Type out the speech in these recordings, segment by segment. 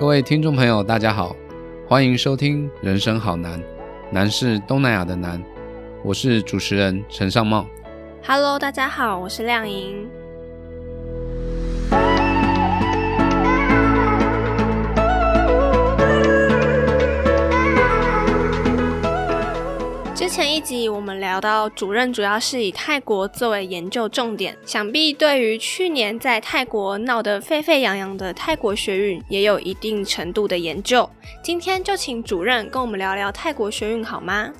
各位听众朋友，大家好，欢迎收听《人生好难》，难是东南亚的难。我是主持人陈尚茂。Hello，大家好，我是亮莹。前一集我们聊到，主任主要是以泰国作为研究重点，想必对于去年在泰国闹得沸沸扬扬的泰国学运也有一定程度的研究。今天就请主任跟我们聊聊泰国学运好吗？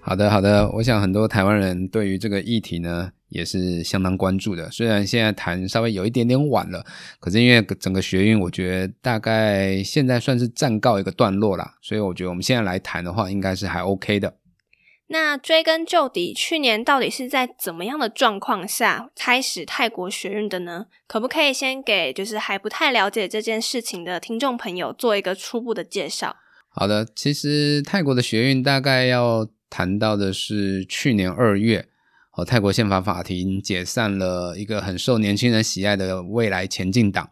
好的，好的，我想很多台湾人对于这个议题呢也是相当关注的。虽然现在谈稍微有一点点晚了，可是因为整个学运，我觉得大概现在算是暂告一个段落啦，所以我觉得我们现在来谈的话，应该是还 OK 的。那追根究底，去年到底是在怎么样的状况下开始泰国学运的呢？可不可以先给就是还不太了解这件事情的听众朋友做一个初步的介绍？好的，其实泰国的学运大概要谈到的是去年二月，哦，泰国宪法法庭解散了一个很受年轻人喜爱的未来前进党。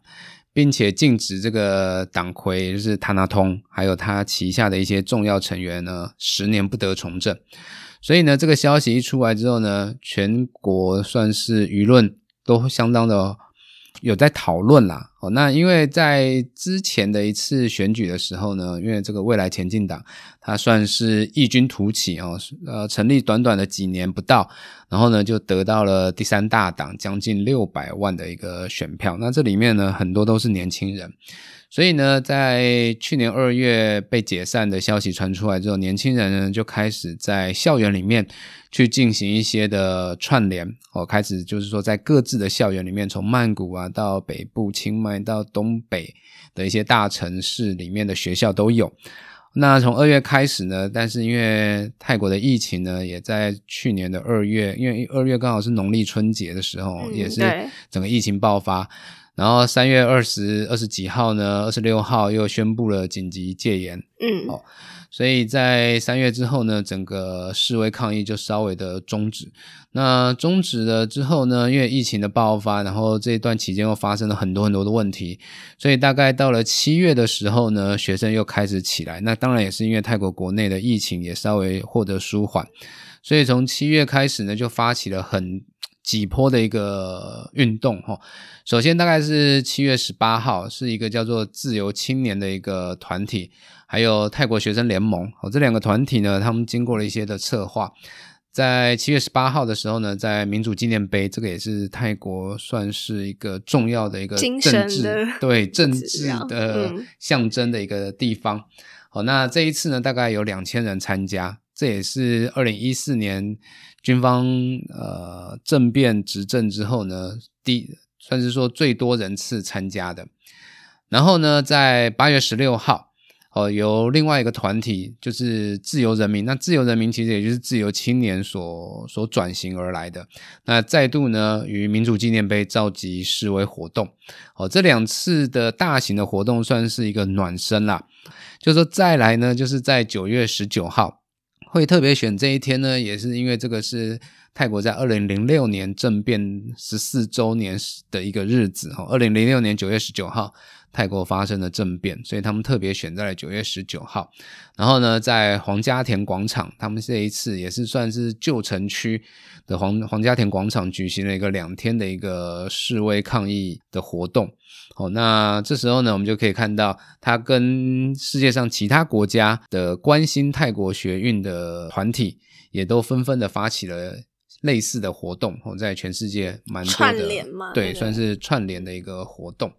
并且禁止这个党魁就是塔纳通，还有他旗下的一些重要成员呢，十年不得从政。所以呢，这个消息一出来之后呢，全国算是舆论都相当的有在讨论啦。哦，那因为在之前的一次选举的时候呢，因为这个未来前进党，它算是异军突起哦，呃，成立短短的几年不到，然后呢就得到了第三大党将近六百万的一个选票。那这里面呢，很多都是年轻人。所以呢，在去年二月被解散的消息传出来之后，年轻人呢就开始在校园里面去进行一些的串联哦，开始就是说在各自的校园里面，从曼谷啊到北部清迈到东北的一些大城市里面的学校都有。那从二月开始呢，但是因为泰国的疫情呢，也在去年的二月，因为二月刚好是农历春节的时候，嗯也是整个疫情爆发。然后三月二十二十几号呢，二十六号又宣布了紧急戒严，嗯，哦所以在三月之后呢，整个示威抗议就稍微的终止。那终止了之后呢，因为疫情的爆发，然后这一段期间又发生了很多很多的问题，所以大概到了七月的时候呢，学生又开始起来。那当然也是因为泰国国内的疫情也稍微获得舒缓，所以从七月开始呢，就发起了很几波的一个运动哈。首先大概是七月十八号，是一个叫做自由青年的一个团体，还有泰国学生联盟哦，这两个团体呢，他们经过了一些的策划。在七月十八号的时候呢，在民主纪念碑，这个也是泰国算是一个重要的一个政治对政治的 嗯象征的一个地方。好，那这一次呢，大概有两千人参加，这也是二零一四年军方呃政变执政之后呢，第算是说最多人次参加的。然后呢，在八月十六号，哦，由另外一个团体，就是自由人民。那自由人民其实也就是自由青年所所转型而来的。那再度呢，与民主纪念碑召集示威活动。哦，这两次的大型的活动算是一个暖身啦。就说再来呢，就是在九月十九号会特别选这一天呢，也是因为这个是泰国在二零零六年政变十四周年的一个日子哈。二零零六年九月十九号，泰国发生了政变，所以他们特别选在了九月十九号。然后呢，在皇家田广场，他们这一次也是算是旧城区的皇皇家田广场举行了一个两天的一个示威抗议的活动。哦，那这时候呢，我们就可以看到，它跟世界上其他国家的关心泰国学运的团体，也都纷纷的发起了类似的活动。哦，在全世界蛮多的串联嘛对，算是串联的一个活动。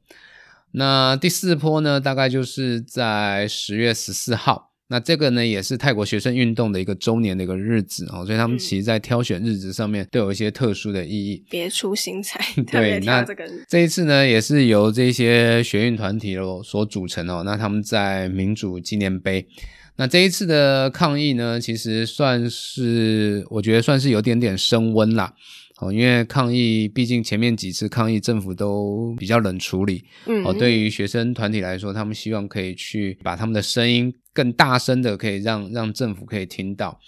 那第四波呢，大概就是在十月十四号。那这个呢，也是泰国学生运动的一个周年的一个日子哦，所以他们嗯其实在挑选日子上面都有一些特殊的意义。别出心裁，对，那挑这个日这一次呢，也是由这些学运团体哦所组成哦。那他们在民主纪念碑，那这一次的抗议呢，其实算是我觉得算是有点点升温啦。哦，因为抗议，毕竟前面几次抗议政府都比较冷处理嗯哦。对于学生团体来说，他们希望可以去把他们的声音更大声的，可以让让政府可以听到。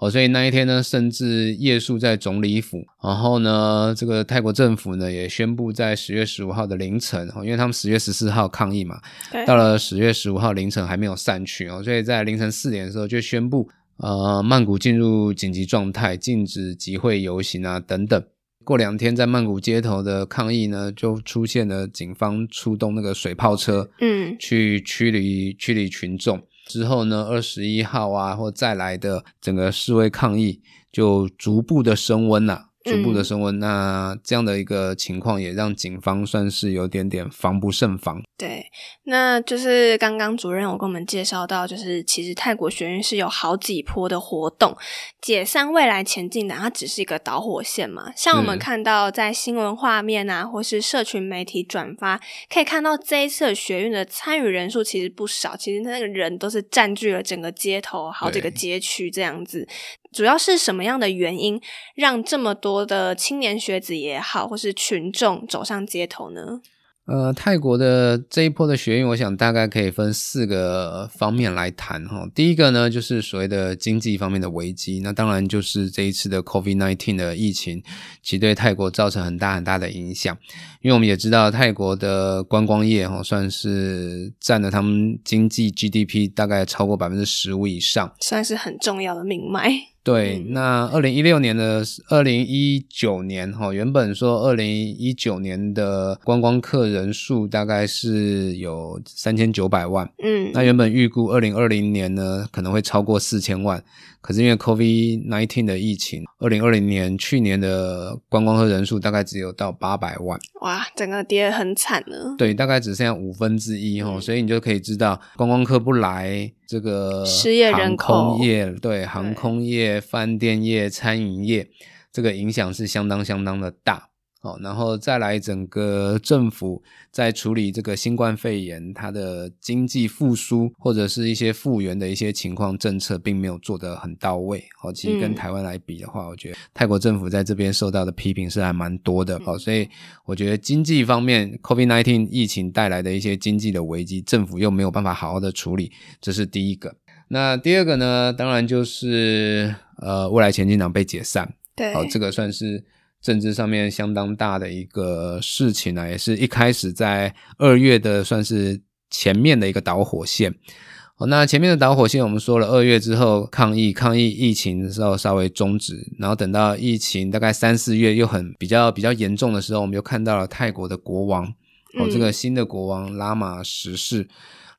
哦，所以那一天呢，甚至夜宿在总理府。然后呢，这个泰国政府呢也宣布，在十月十五号的凌晨，哦，因为他们十月十四号抗议嘛，到了十月十五号凌晨还没有散去哦，所以在凌晨四点的时候就宣布，呃，曼谷进入紧急状态，禁止集会、游行啊等等。过两天，在曼谷街头的抗议呢，就出现了警方出动那个水炮车，嗯，去驱离驱离群众。之后呢，二十一号啊，或再来的整个示威抗议就逐步的升温了。逐步的升温，那这样的一个情况也让警方算是有点点防不胜防。对，那就是刚刚主任有跟我们介绍到，就是其实泰国学院是有好几波的活动，解散未来前进的，它只是一个导火线嘛。像我们看到在新闻画面啊，或是社群媒体转发，可以看到这一次学院的参与人数其实不少，其实那个人都是占据了整个街头好几个街区这样子。主要是什么样的原因让这么多的青年学子也好，或是群众走上街头呢？呃，泰国的这一波的学运，我想大概可以分四个方面来谈哈。第一个呢，就是所谓的经济方面的危机，那当然就是这一次的 COVID-19 的疫情，其实对泰国造成很大很大的影响。因为我们也知道，泰国的观光业哈，算是占了他们经济 GDP 大概超过百分之十五以上，算是很重要的命脉。对，那二零一六年的二零一九年哈，原本说二零一九年的观光客人数大概是有三千九百万，嗯，那原本预估二零二零年呢可能会超过四千万。可是因为 COVID nineteen 的疫情，二零二零年去年的观光客人数大概只有到八百万，哇，整个跌很惨了。对，大概只剩下五分之一哈，所以你就可以知道观光客不来，这个失业人口，业对航空业、饭店业、餐饮业，这个影响是相当相当的大。哦，然后再来整个政府在处理这个新冠肺炎，它的经济复苏或者是一些复原的一些情况政策，并没有做得很到位。哦，其实跟台湾来比的话，我觉得泰国政府在这边受到的批评是还蛮多的。哦，所以我觉得经济方面，COVID-19 疫情带来的一些经济的危机，政府又没有办法好好的处理，这是第一个。那第二个呢，当然就是呃，未来前进党被解散。对，哦，这个算是。政治上面相当大的一个事情呢，也是一开始在二月的算是前面的一个导火线。哦，那前面的导火线我们说了，二月之后抗议，抗议疫情的时候稍微终止，然后等到疫情大概三四月又很比较比较严重的时候，我们又看到了泰国的国王哦，这个新的国王拉玛十世。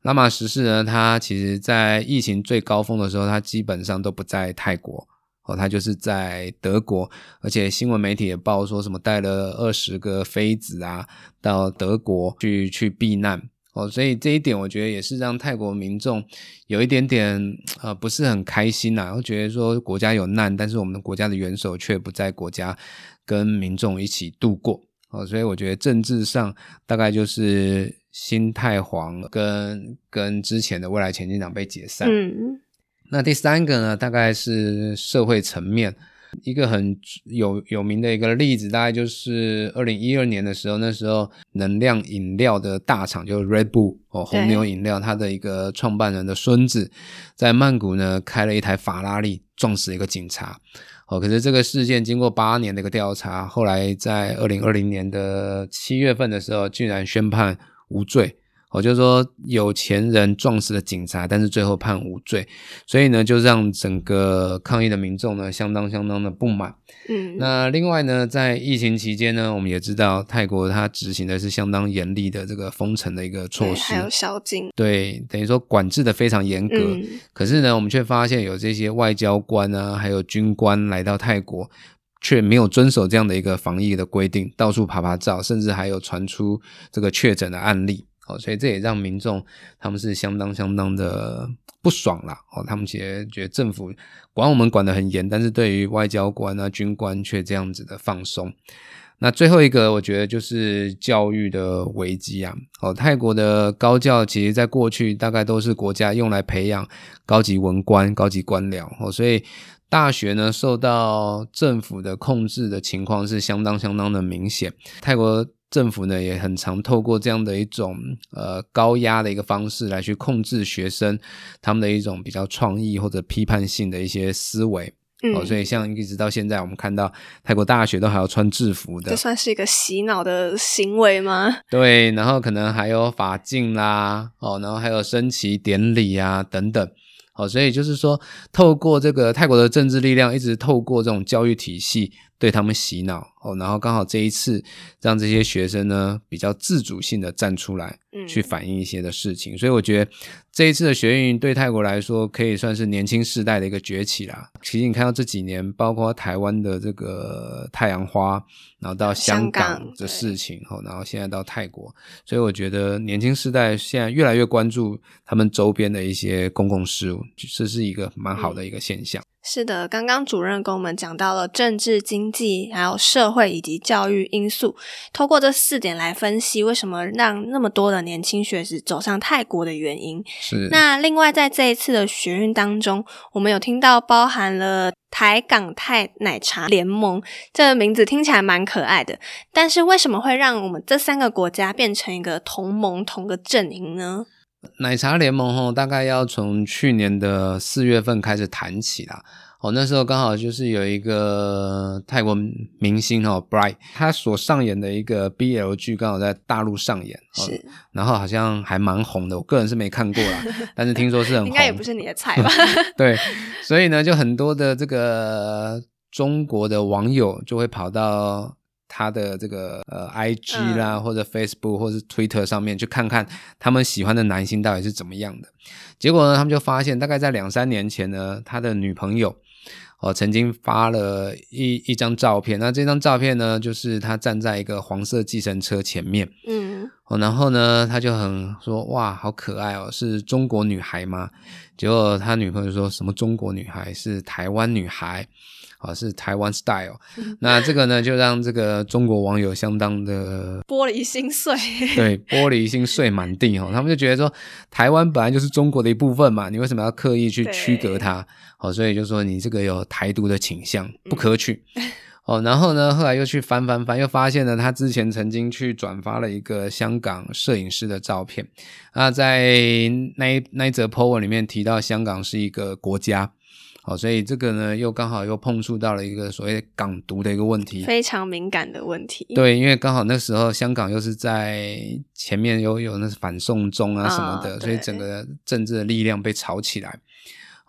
拉玛十世呢，他其实在疫情最高峰的时候，他基本上都不在泰国。他就是在德国，而且新闻媒体也报说什么带了二十个妃子啊到德国去去避难哦，所以这一点我觉得也是让泰国民众有一点点呃不是很开心呐，会觉得说国家有难，但是我们的国家的元首却不在国家跟民众一起度过哦，所以我觉得政治上大概就是新太皇跟跟之前的未来前进党被解散。嗯。那第三个呢，大概是社会层面，一个很有有名的一个例子，大概就是二零一二年的时候，那时候能量饮料的大厂就是 Red Bull 哦，红牛饮料，它的一个创办人的孙子在曼谷呢开了一台法拉利撞死一个警察哦，可是这个事件经过八年的一个调查，后来在二零二零年的七月份的时候，居然宣判无罪。我就说有钱人撞死了警察，但是最后判无罪，所以呢，就让整个抗议的民众呢相当相当的不满。嗯，那另外呢，在疫情期间呢，我们也知道泰国它执行的是相当严厉的这个封城的一个措施，还有宵禁，对，等于说管制的非常严格。可是呢，我们却发现有这些外交官啊，还有军官来到泰国，却没有遵守这样的一个防疫的规定，到处爬爬照，甚至还有传出这个确诊的案例。哦，所以这也让民众他们是相当相当的不爽啦。哦，他们其实觉得政府管我们管得很严，但是对于外交官啊、军官却这样子的放松。那最后一个，我觉得就是教育的危机啊。哦，泰国的高教其实在过去大概都是国家用来培养高级文官、高级官僚。哦，所以大学呢受到政府的控制的情况是相当相当的明显。泰国。政府呢也很常透过这样的一种呃高压的一个方式来去控制学生他们的一种比较创意或者批判性的一些思维哦，所以像一直到现在，我们看到泰国大学都还要穿制服的，这算是一个洗脑的行为吗？对，然后可能还有法镜啦，哦，然后还有升旗典礼啊等等，哦，所以就是说，透过这个泰国的政治力量，一直透过这种教育体系。对他们洗脑哦，然后刚好这一次让这些学生呢比较自主性的站出来，去反映一些的事情，所以我觉得这一次的学运对泰国来说可以算是年轻世代的一个崛起啦。其实你看到这几年，包括台湾的这个太阳花，然后到香港的事情，后然后现在到泰国，所以我觉得年轻世代现在越来越关注他们周边的一些公共事务，这是一个蛮好的一个现象。是的，刚刚主任跟我们讲到了政治、经济，还有社会以及教育因素，透过这四点来分析为什么让那么多的年轻学子走上泰国的原因。是。那另外在这一次的学运当中，我们有听到包含了台港泰奶茶联盟，这个名字听起来蛮可爱的。但是为什么会让我们这三个国家变成一个同盟、同个阵营呢？奶茶联盟吼，大概要从去年的四月份开始谈起啦。哦，那时候刚好就是有一个泰国明星哦，Bright，他所上演的一个 BL 剧刚好在大陆上演，是，然后好像还蛮红的。我个人是没看过啦，但是听说是很红，应该也不是你的菜吧？对，所以呢，就很多的这个中国的网友就会跑到。他的这个呃，I G 啦，或者 Facebook 或者 Twitter 上面去看看他们喜欢的男星到底是怎么样的。结果呢，他们就发现，大概在两三年前呢，他的女朋友哦曾经发了一一张照片。那这张照片呢，就是他站在一个黄色计程车前面，嗯，哦，然后呢，他就很说哇，好可爱哦，是中国女孩吗？结果他女朋友说什么中国女孩是台湾女孩。啊，是台湾 style，那这个呢，就让这个中国网友相当的 玻璃心碎，对，玻璃心碎满地哦。他们就觉得说，台湾本来就是中国的一部分嘛，你为什么要刻意去区隔它？哦，所以就说你这个有台独的倾向，不可取。哦，然后呢，后来又去翻翻翻，又发现了他之前曾经去转发了一个香港摄影师的照片。那在那一那一则 po 文里面提到，香港是一个国家。好，所以这个呢，又刚好又碰触到了一个所谓港独的一个问题，非常敏感的问题。对，因为刚好那时候香港又是在前面有有那反送中啊什么的，所以整个政治的力量被炒起来。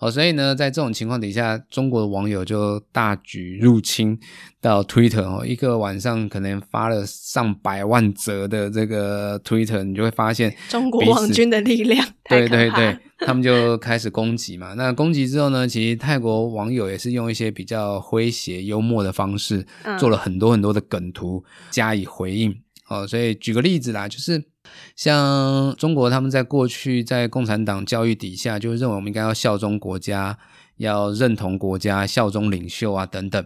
好，所以呢，在这种情况底下，中国的网友就大举入侵到 Twitter 哦，一个晚上可能发了上百万则的这个 Twitter，你就会发现中国网军的力量。对对对，他们就开始攻击嘛。那攻击之后呢，其实泰国网友也是用一些比较诙谐幽默的方式，做了很多很多的梗图加以回应。哦，所以举个例子啦，就是。像中国，他们在过去在共产党教育底下，就认为我们应该要效忠国家，要认同国家，效忠领袖啊等等。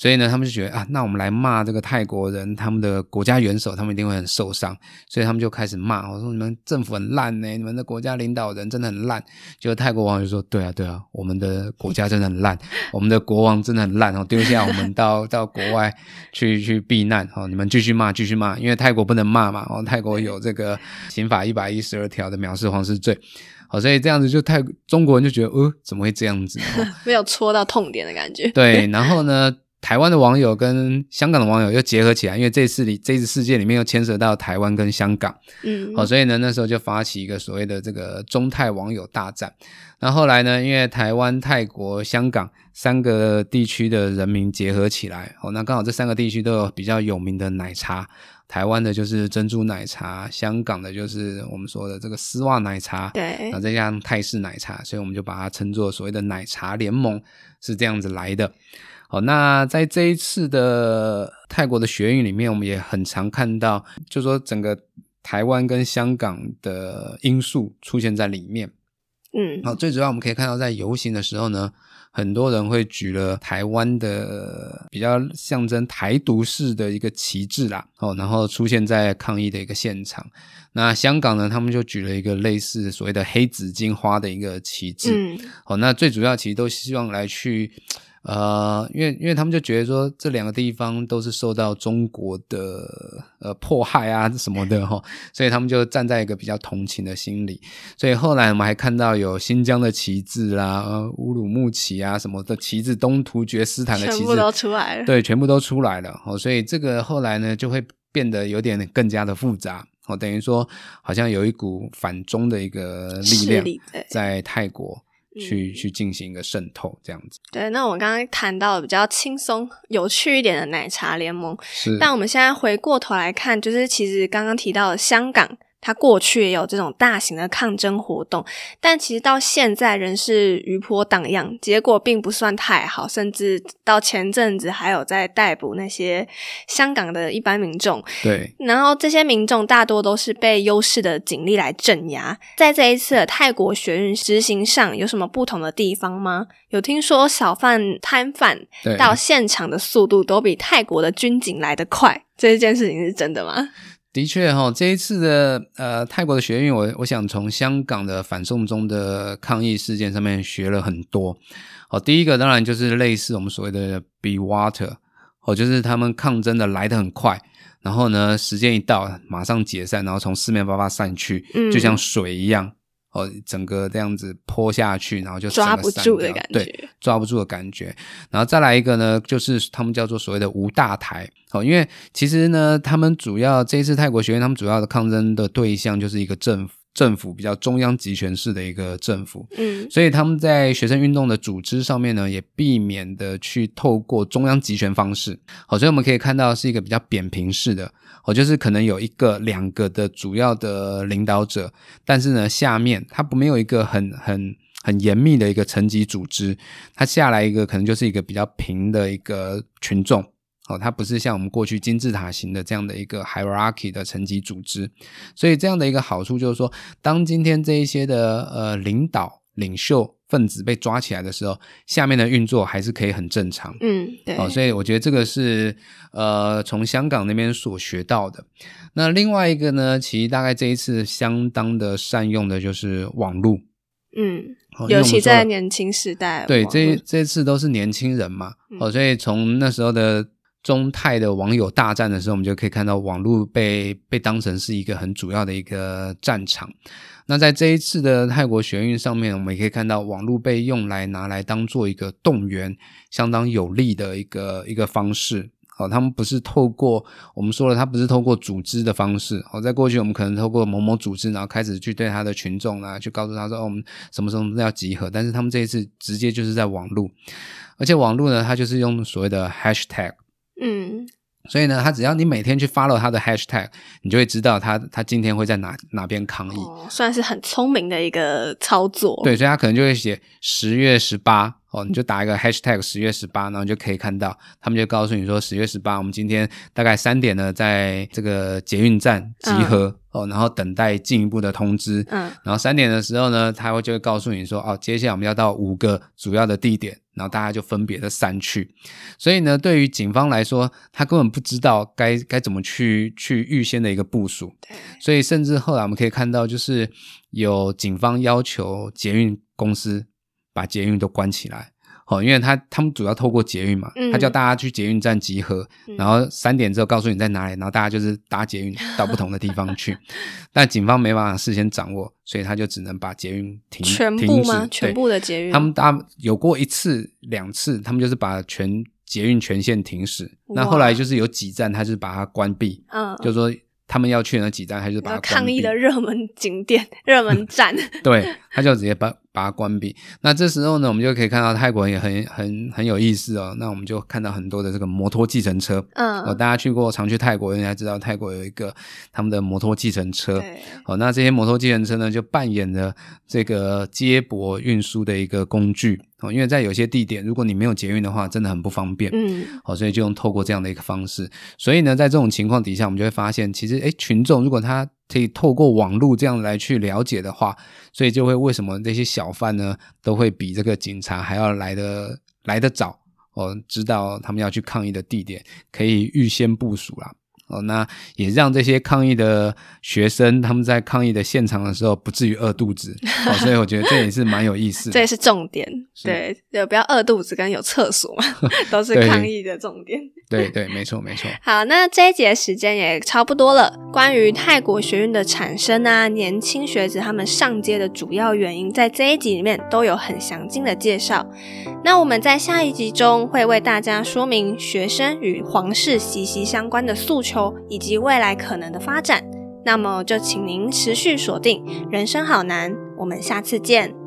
所以呢，他们就觉得啊，那我们来骂这个泰国人，他们的国家元首，他们一定会很受伤。所以他们就开始骂，我说你们政府很烂呢，你们的国家领导人真的很烂。结果泰国网友说，对啊，对啊，我们的国家真的很烂，我们的国王真的很烂哦，丢下我们到到国外去去避难哦，你们继续骂，继续骂，因为泰国不能骂嘛，哦，泰国有这个刑法一百一十二条的藐视皇室罪，好，所以这样子就泰中国人就觉得，呃，怎么会这样子？没有戳到痛点的感觉。对，然后呢？台湾的网友跟香港的网友又结合起来，因为这次里这次事件里面又牵涉到台湾跟香港，嗯，好，所以呢那时候就发起一个所谓的这个中泰网友大战。那后来呢，因为台湾、泰国、香港三个地区的人民结合起来，哦，那刚好这三个地区都有比较有名的奶茶，台湾的就是珍珠奶茶，香港的就是我们说的这个丝袜奶茶，对，然后再加上泰式奶茶，所以我们就把它称作所谓的奶茶联盟，是这样子来的。好，那在这一次的泰国的学运里面，我们也很常看到，就说整个台湾跟香港的因素出现在里面。嗯，好，最主要我们可以看到，在游行的时候呢，很多人会举了台湾的比较象征台独式的一个旗帜啦，哦，然后出现在抗议的一个现场。那香港呢，他们就举了一个类似所谓的黑紫荆花的一个旗帜。嗯，好，那最主要其实都希望来去。呃，因为因为他们就觉得说这两个地方都是受到中国的呃迫害啊什么的哈，所以他们就站在一个比较同情的心理。所以后来我们还看到有新疆的旗帜啦、乌鲁木齐啊什么的旗帜、东突厥斯坦的旗帜都出来了，对，全部都出来了。哦，所以这个后来呢就会变得有点更加的复杂。哦，等于说好像有一股反中的一个力量在泰国。去去进行一个渗透，这样子。对，那我们刚刚谈到比较轻松、有趣一点的奶茶联盟，是。但我们现在回过头来看，就是其实刚刚提到的香港。他过去也有这种大型的抗争活动，但其实到现在仍是余波荡漾，结果并不算太好，甚至到前阵子还有在逮捕那些香港的一般民众。对，然后这些民众大多都是被优势的警力来镇压。在这一次的泰国学运执行上有什么不同的地方吗？有听说小贩摊贩到现场的速度都比泰国的军警来得快，这件事情是真的吗？的确哈，这一次的呃泰国的学运，我我想从香港的反送中的抗议事件上面学了很多。哦，第一个当然就是类似我们所谓的 be water，哦，就是他们抗争的来得很快，然后呢时间一到马上解散，然后从四面八方散去，就像水一样。哦，整个这样子泼下去，然后就抓不住的感觉，对，抓不住的感觉。然后再来一个呢，就是他们叫做所谓的无大台。哦，因为其实呢，他们主要这一次泰国学院，他们主要的抗争的对象就是一个政府。政府比较中央集权式的一个政府，嗯，所以他们在学生运动的组织上面呢，也避免的去透过中央集权方式。好，所以我们可以看到是一个比较扁平式的，哦，就是可能有一个、两个的主要的领导者，但是呢，下面他不没有一个很很很严密的一个层级组织，他下来一个可能就是一个比较平的一个群众。哦，它不是像我们过去金字塔型的这样的一个 hierarchy 的层级组织，所以这样的一个好处就是说，当今天这一些的呃领导领袖分子被抓起来的时候，下面的运作还是可以很正常。嗯，对。哦，所以我觉得这个是呃从香港那边所学到的。那另外一个呢，其实大概这一次相当的善用的就是网络。嗯，尤其在年轻时代，对这这次都是年轻人嘛。哦，所以从那时候的。中泰的网友大战的时候，我们就可以看到网络被被当成是一个很主要的一个战场。那在这一次的泰国学运上面，我们也可以看到网络被用来拿来当做一个动员，相当有力的一个一个方式。哦，他们不是透过我们说了，他不是透过组织的方式。哦，在过去我们可能透过某某组织，然后开始去对他的群众啊，去告诉他说，哦，我们什么时候要集合。但是他们这一次直接就是在网络，而且网络呢，它就是用所谓的 hashtag。嗯，所以呢，他只要你每天去 follow 他的 hashtag，你就会知道他他今天会在哪哪边抗议，算是很聪明的一个操作。对，所以他可能就会写十月十八哦，你就打一个 hashtag 十月十八，然后就可以看到他们就告诉你说十月十八，我们今天大概三点呢，在这个捷运站集合哦，然后等待进一步的通知。嗯，然后三点的时候呢，他会就会告诉你说，哦，接下来我们要到五个主要的地点。然后大家就分别的散去，所以呢，对于警方来说，他根本不知道该该怎么去去预先的一个部署。所以甚至后来我们可以看到，就是有警方要求捷运公司把捷运都关起来。哦，因为他他们主要透过捷运嘛，他叫大家去捷运站集合，然后三点之后告诉你在哪里，然后大家就是搭捷运到不同的地方去。但警方没办法事先掌握，所以他就只能把捷运停全部吗？全部的捷运？他们搭有过一次两次，他们就是把全捷运全线停驶。那后来就是有几站，他就是把它关闭。嗯，就是说他们要去那几站，他就把它抗议的热门景点、热门站。对，他就直接把。把它关闭。那这时候呢，我们就可以看到泰国也很很很有意思哦。那我们就看到很多的这个摩托计程车。嗯，哦，大家去过常去泰国，应该知道泰国有一个他们的摩托计程车。哦，那这些摩托计程车呢，就扮演了这个接驳运输的一个工具。哦，因为在有些地点，如果你没有捷运的话，真的很不方便。嗯，好，所以就用透过这样的一个方式。所以呢，在这种情况底下，我们就会发现，其实诶，群众如果他可以透过网络这样来去了解的话，所以就会为什么这些小贩呢都会比这个警察还要来的来得早哦，知道他们要去抗议的地点，可以预先部署了。哦，那也让这些抗议的学生他们在抗议的现场的时候不至于饿肚子，哦，所以我觉得这也是蛮有意思的。这也是重点，对，就不要饿肚子跟有厕所嘛，都是抗议的重点。对对，没错没错。好，那这一节时间也差不多了。关于泰国学院的产生啊，年轻学子他们上街的主要原因，在这一集里面都有很详尽的介绍。那我们在下一集中会为大家说明学生与皇室息息相关的诉以及未来可能的发展。那么就请您持续锁定《人生好难》，我们下次见。